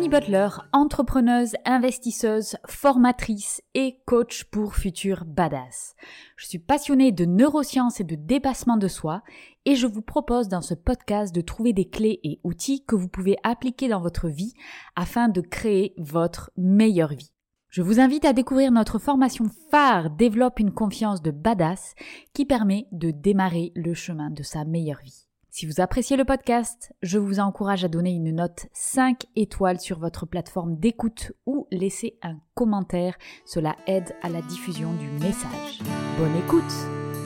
Fanny Butler, entrepreneuse, investisseuse, formatrice et coach pour futurs badass. Je suis passionnée de neurosciences et de dépassement de soi et je vous propose dans ce podcast de trouver des clés et outils que vous pouvez appliquer dans votre vie afin de créer votre meilleure vie. Je vous invite à découvrir notre formation phare Développe une confiance de badass qui permet de démarrer le chemin de sa meilleure vie. Si vous appréciez le podcast, je vous encourage à donner une note 5 étoiles sur votre plateforme d'écoute ou laisser un commentaire. Cela aide à la diffusion du message. Bonne écoute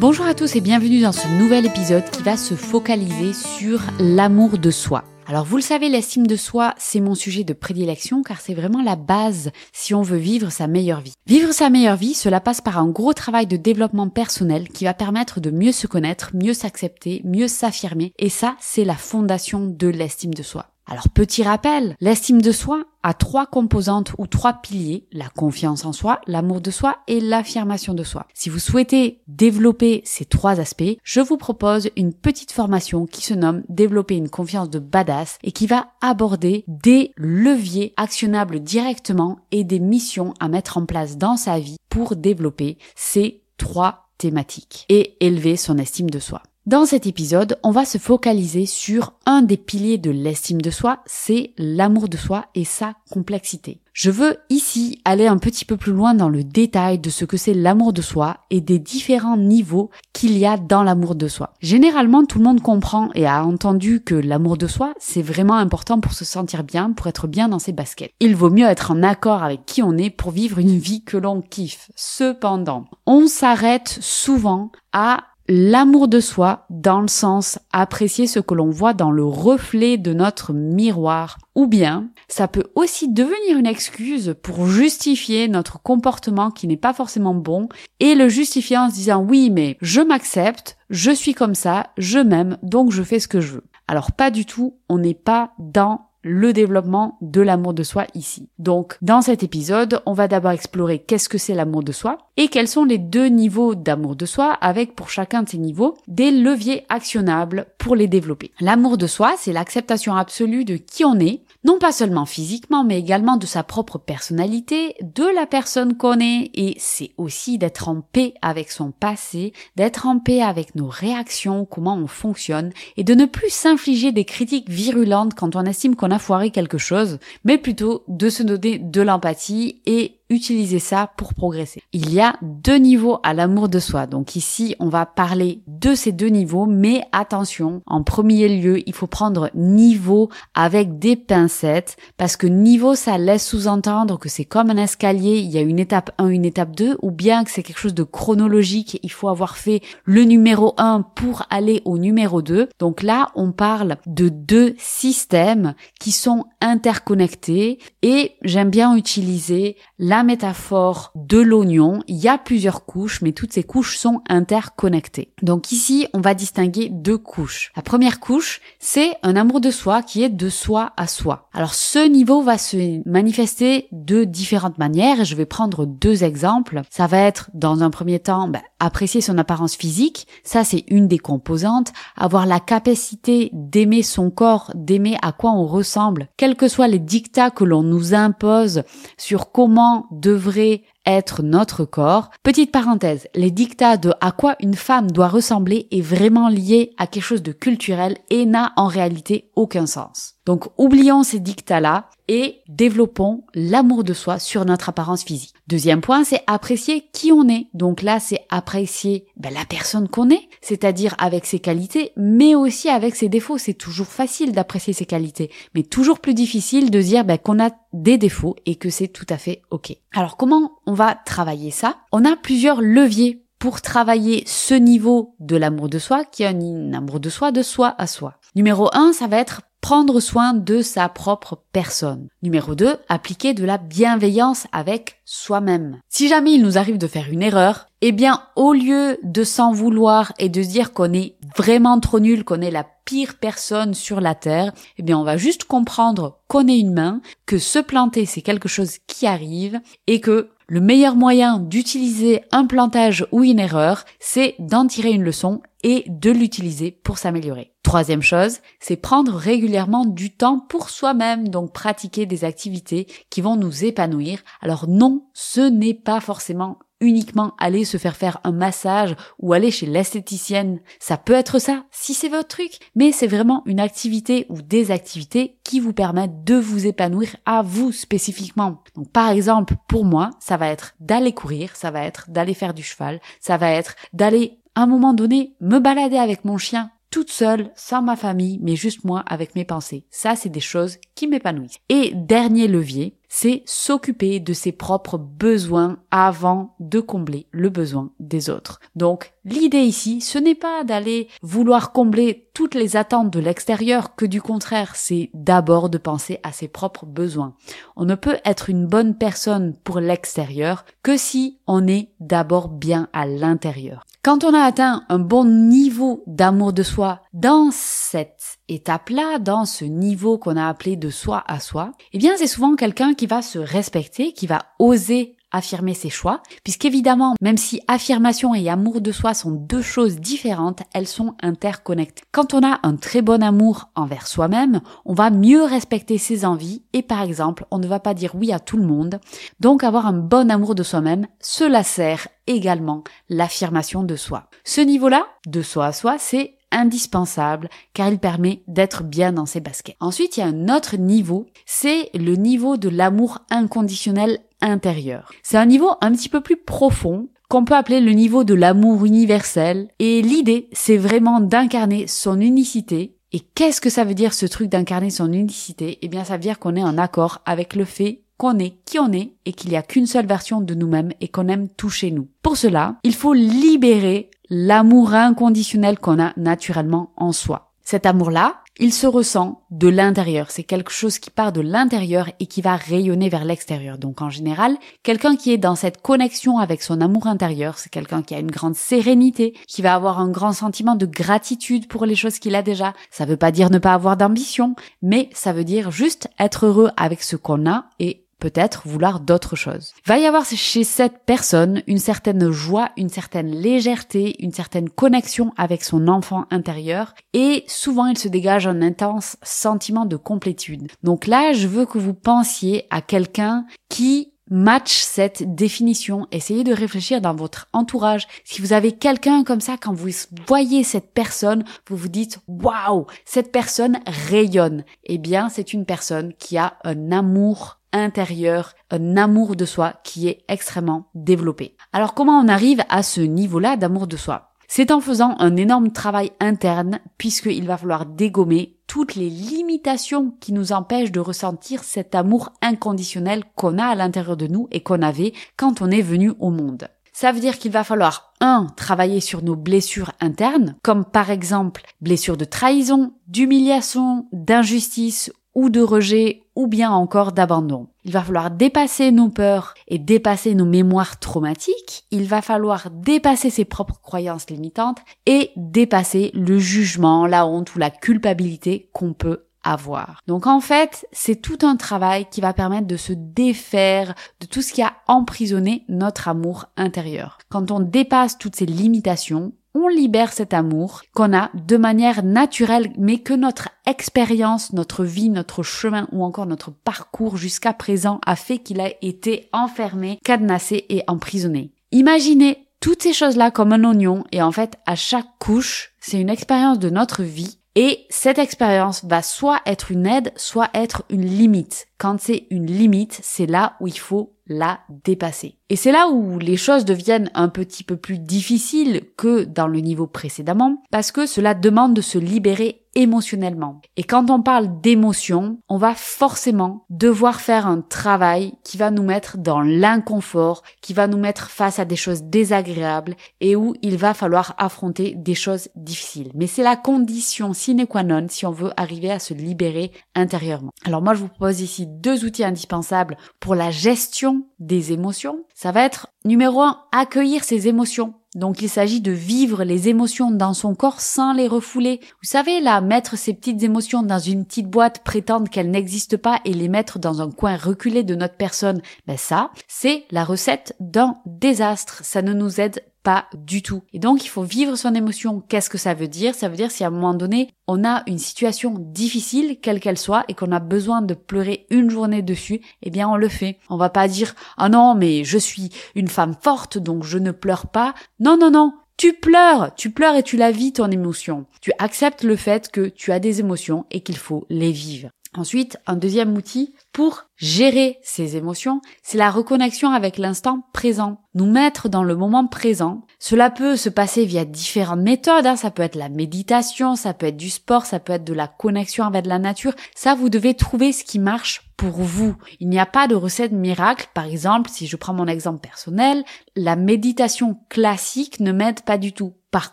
Bonjour à tous et bienvenue dans ce nouvel épisode qui va se focaliser sur l'amour de soi. Alors vous le savez, l'estime de soi, c'est mon sujet de prédilection car c'est vraiment la base si on veut vivre sa meilleure vie. Vivre sa meilleure vie, cela passe par un gros travail de développement personnel qui va permettre de mieux se connaître, mieux s'accepter, mieux s'affirmer et ça, c'est la fondation de l'estime de soi. Alors petit rappel, l'estime de soi a trois composantes ou trois piliers, la confiance en soi, l'amour de soi et l'affirmation de soi. Si vous souhaitez développer ces trois aspects, je vous propose une petite formation qui se nomme Développer une confiance de badass et qui va aborder des leviers actionnables directement et des missions à mettre en place dans sa vie pour développer ces trois thématiques et élever son estime de soi. Dans cet épisode, on va se focaliser sur un des piliers de l'estime de soi, c'est l'amour de soi et sa complexité. Je veux ici aller un petit peu plus loin dans le détail de ce que c'est l'amour de soi et des différents niveaux qu'il y a dans l'amour de soi. Généralement, tout le monde comprend et a entendu que l'amour de soi, c'est vraiment important pour se sentir bien, pour être bien dans ses baskets. Il vaut mieux être en accord avec qui on est pour vivre une vie que l'on kiffe. Cependant, on s'arrête souvent à L'amour de soi dans le sens apprécier ce que l'on voit dans le reflet de notre miroir. Ou bien, ça peut aussi devenir une excuse pour justifier notre comportement qui n'est pas forcément bon et le justifier en se disant oui mais je m'accepte, je suis comme ça, je m'aime, donc je fais ce que je veux. Alors pas du tout, on n'est pas dans le développement de l'amour de soi ici. Donc, dans cet épisode, on va d'abord explorer qu'est-ce que c'est l'amour de soi et quels sont les deux niveaux d'amour de soi avec pour chacun de ces niveaux des leviers actionnables pour les développer. L'amour de soi, c'est l'acceptation absolue de qui on est, non pas seulement physiquement, mais également de sa propre personnalité, de la personne qu'on est, et c'est aussi d'être en paix avec son passé, d'être en paix avec nos réactions, comment on fonctionne, et de ne plus s'infliger des critiques virulentes quand on estime qu'on a foiré quelque chose, mais plutôt de se donner de l'empathie et utiliser ça pour progresser. Il y a deux niveaux à l'amour de soi. Donc ici, on va parler de ces deux niveaux, mais attention, en premier lieu, il faut prendre niveau avec des pincettes parce que niveau, ça laisse sous-entendre que c'est comme un escalier, il y a une étape 1, une étape 2 ou bien que c'est quelque chose de chronologique, il faut avoir fait le numéro 1 pour aller au numéro 2. Donc là, on parle de deux systèmes qui sont interconnectés et j'aime bien utiliser la métaphore de l'oignon, il y a plusieurs couches, mais toutes ces couches sont interconnectées. Donc ici, on va distinguer deux couches. La première couche, c'est un amour de soi qui est de soi à soi. Alors ce niveau va se manifester de différentes manières et je vais prendre deux exemples. Ça va être dans un premier temps ben, apprécier son apparence physique, ça c'est une des composantes, avoir la capacité d'aimer son corps, d'aimer à quoi on ressemble, quels que soient les dictats que l'on nous impose sur comment devrait être notre corps. Petite parenthèse, les dictats de à quoi une femme doit ressembler est vraiment lié à quelque chose de culturel et n'a en réalité aucun sens. Donc oublions ces dictats-là et développons l'amour de soi sur notre apparence physique. Deuxième point, c'est apprécier qui on est. Donc là, c'est apprécier ben, la personne qu'on est, c'est-à-dire avec ses qualités, mais aussi avec ses défauts. C'est toujours facile d'apprécier ses qualités, mais toujours plus difficile de dire ben, qu'on a des défauts et que c'est tout à fait ok. Alors comment on va travailler ça On a plusieurs leviers pour travailler ce niveau de l'amour de soi qui est un amour de soi de soi à soi. Numéro 1, ça va être prendre soin de sa propre personne. Numéro 2, appliquer de la bienveillance avec soi-même. Si jamais il nous arrive de faire une erreur, eh bien, au lieu de s'en vouloir et de se dire qu'on est vraiment trop nul, qu'on est la pire personne sur la terre, eh bien, on va juste comprendre qu'on est humain, que se planter c'est quelque chose qui arrive et que le meilleur moyen d'utiliser un plantage ou une erreur, c'est d'en tirer une leçon et de l'utiliser pour s'améliorer. Troisième chose, c'est prendre régulièrement du temps pour soi-même, donc pratiquer des activités qui vont nous épanouir. Alors non, ce n'est pas forcément uniquement aller se faire faire un massage ou aller chez l'esthéticienne. Ça peut être ça, si c'est votre truc, mais c'est vraiment une activité ou des activités qui vous permettent de vous épanouir à vous spécifiquement. Donc par exemple, pour moi, ça va être d'aller courir, ça va être d'aller faire du cheval, ça va être d'aller à un moment donné me balader avec mon chien toute seule, sans ma famille, mais juste moi avec mes pensées. Ça, c'est des choses qui m'épanouissent. Et dernier levier, c'est s'occuper de ses propres besoins avant de combler le besoin des autres. Donc, l'idée ici, ce n'est pas d'aller vouloir combler toutes les attentes de l'extérieur, que du contraire, c'est d'abord de penser à ses propres besoins. On ne peut être une bonne personne pour l'extérieur que si on est d'abord bien à l'intérieur. Quand on a atteint un bon niveau d'amour de soi dans cette étape-là, dans ce niveau qu'on a appelé de soi à soi, eh bien c'est souvent quelqu'un qui va se respecter, qui va oser affirmer ses choix, puisqu'évidemment, même si affirmation et amour de soi sont deux choses différentes, elles sont interconnectées. Quand on a un très bon amour envers soi-même, on va mieux respecter ses envies et par exemple, on ne va pas dire oui à tout le monde. Donc avoir un bon amour de soi-même, cela sert également l'affirmation de soi. Ce niveau-là, de soi à soi, c'est indispensable car il permet d'être bien dans ses baskets. Ensuite, il y a un autre niveau, c'est le niveau de l'amour inconditionnel intérieur. C'est un niveau un petit peu plus profond qu'on peut appeler le niveau de l'amour universel et l'idée, c'est vraiment d'incarner son unicité et qu'est-ce que ça veut dire ce truc d'incarner son unicité? Eh bien, ça veut dire qu'on est en accord avec le fait qu'on est qui on est et qu'il n'y a qu'une seule version de nous-mêmes et qu'on aime tout chez nous. Pour cela, il faut libérer l'amour inconditionnel qu'on a naturellement en soi. Cet amour-là, il se ressent de l'intérieur. C'est quelque chose qui part de l'intérieur et qui va rayonner vers l'extérieur. Donc en général, quelqu'un qui est dans cette connexion avec son amour intérieur, c'est quelqu'un qui a une grande sérénité, qui va avoir un grand sentiment de gratitude pour les choses qu'il a déjà. Ça veut pas dire ne pas avoir d'ambition, mais ça veut dire juste être heureux avec ce qu'on a et peut-être vouloir d'autres choses. Va y avoir chez cette personne une certaine joie, une certaine légèreté, une certaine connexion avec son enfant intérieur et souvent il se dégage un intense sentiment de complétude. Donc là, je veux que vous pensiez à quelqu'un qui match cette définition. Essayez de réfléchir dans votre entourage. Si vous avez quelqu'un comme ça, quand vous voyez cette personne, vous vous dites, waouh, cette personne rayonne. Eh bien, c'est une personne qui a un amour intérieur, un amour de soi qui est extrêmement développé. Alors comment on arrive à ce niveau-là d'amour de soi? C'est en faisant un énorme travail interne puisqu'il va falloir dégommer toutes les limitations qui nous empêchent de ressentir cet amour inconditionnel qu'on a à l'intérieur de nous et qu'on avait quand on est venu au monde. Ça veut dire qu'il va falloir, un, travailler sur nos blessures internes, comme par exemple blessures de trahison, d'humiliation, d'injustice ou de rejet ou bien encore d'abandon. Il va falloir dépasser nos peurs et dépasser nos mémoires traumatiques. Il va falloir dépasser ses propres croyances limitantes et dépasser le jugement, la honte ou la culpabilité qu'on peut avoir. Donc en fait, c'est tout un travail qui va permettre de se défaire de tout ce qui a emprisonné notre amour intérieur. Quand on dépasse toutes ces limitations, on libère cet amour qu'on a de manière naturelle, mais que notre expérience, notre vie, notre chemin ou encore notre parcours jusqu'à présent a fait qu'il a été enfermé, cadenassé et emprisonné. Imaginez toutes ces choses-là comme un oignon et en fait à chaque couche, c'est une expérience de notre vie et cette expérience va soit être une aide, soit être une limite. Quand c'est une limite, c'est là où il faut la dépasser. Et c'est là où les choses deviennent un petit peu plus difficiles que dans le niveau précédemment, parce que cela demande de se libérer émotionnellement. Et quand on parle d'émotion, on va forcément devoir faire un travail qui va nous mettre dans l'inconfort, qui va nous mettre face à des choses désagréables et où il va falloir affronter des choses difficiles. Mais c'est la condition sine qua non si on veut arriver à se libérer intérieurement. Alors moi je vous propose ici deux outils indispensables pour la gestion des émotions. Ça va être numéro un, accueillir ses émotions. Donc il s'agit de vivre les émotions dans son corps sans les refouler. Vous savez, là, mettre ces petites émotions dans une petite boîte, prétendre qu'elles n'existent pas et les mettre dans un coin reculé de notre personne, ben ça, c'est la recette d'un désastre. Ça ne nous aide pas du tout. Et donc, il faut vivre son émotion. Qu'est-ce que ça veut dire? Ça veut dire si à un moment donné, on a une situation difficile, quelle qu'elle soit, et qu'on a besoin de pleurer une journée dessus, eh bien, on le fait. On va pas dire, ah non, mais je suis une femme forte, donc je ne pleure pas. Non, non, non. Tu pleures, tu pleures et tu la vis ton émotion. Tu acceptes le fait que tu as des émotions et qu'il faut les vivre. Ensuite, un deuxième outil pour gérer ces émotions, c'est la reconnexion avec l'instant présent. Nous mettre dans le moment présent. Cela peut se passer via différentes méthodes. Hein. Ça peut être la méditation, ça peut être du sport, ça peut être de la connexion avec la nature. Ça, vous devez trouver ce qui marche pour vous. Il n'y a pas de recette miracle. Par exemple, si je prends mon exemple personnel, la méditation classique ne m'aide pas du tout. Par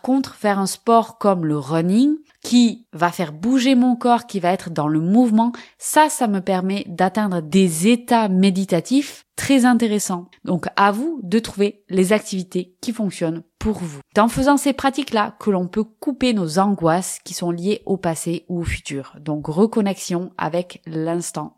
contre, faire un sport comme le running, qui va faire bouger mon corps, qui va être dans le mouvement, ça, ça me permet d'atteindre des états méditatifs très intéressants. Donc à vous de trouver les activités qui fonctionnent pour vous. En faisant ces pratiques-là, que l'on peut couper nos angoisses qui sont liées au passé ou au futur. Donc reconnexion avec l'instant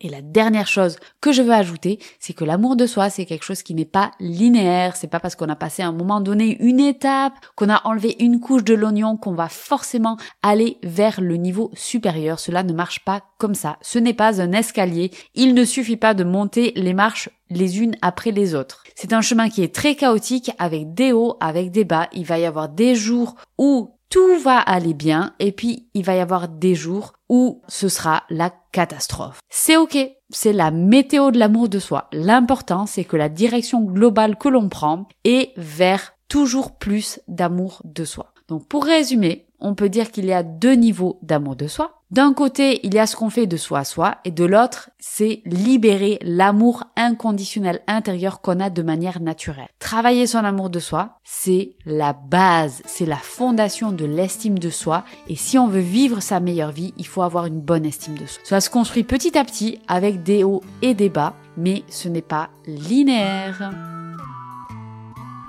Et la dernière chose que je veux ajouter, c'est que l'amour de soi, c'est quelque chose qui n'est pas linéaire. C'est pas parce qu'on a passé un moment donné une étape, qu'on a enlevé une couche de l'oignon, qu'on va forcément aller vers le niveau supérieur. Cela ne marche pas comme ça. Ce n'est pas un escalier. Il ne suffit pas de monter les marches les unes après les autres. C'est un chemin qui est très chaotique avec des hauts, avec des bas. Il va y avoir des jours où tout va aller bien et puis il va y avoir des jours où ce sera la catastrophe. C'est ok, c'est la météo de l'amour de soi. L'important c'est que la direction globale que l'on prend est vers toujours plus d'amour de soi. Donc pour résumer, on peut dire qu'il y a deux niveaux d'amour de soi. D'un côté, il y a ce qu'on fait de soi à soi, et de l'autre, c'est libérer l'amour inconditionnel intérieur qu'on a de manière naturelle. Travailler son amour de soi, c'est la base, c'est la fondation de l'estime de soi, et si on veut vivre sa meilleure vie, il faut avoir une bonne estime de soi. Ça se construit petit à petit avec des hauts et des bas, mais ce n'est pas linéaire.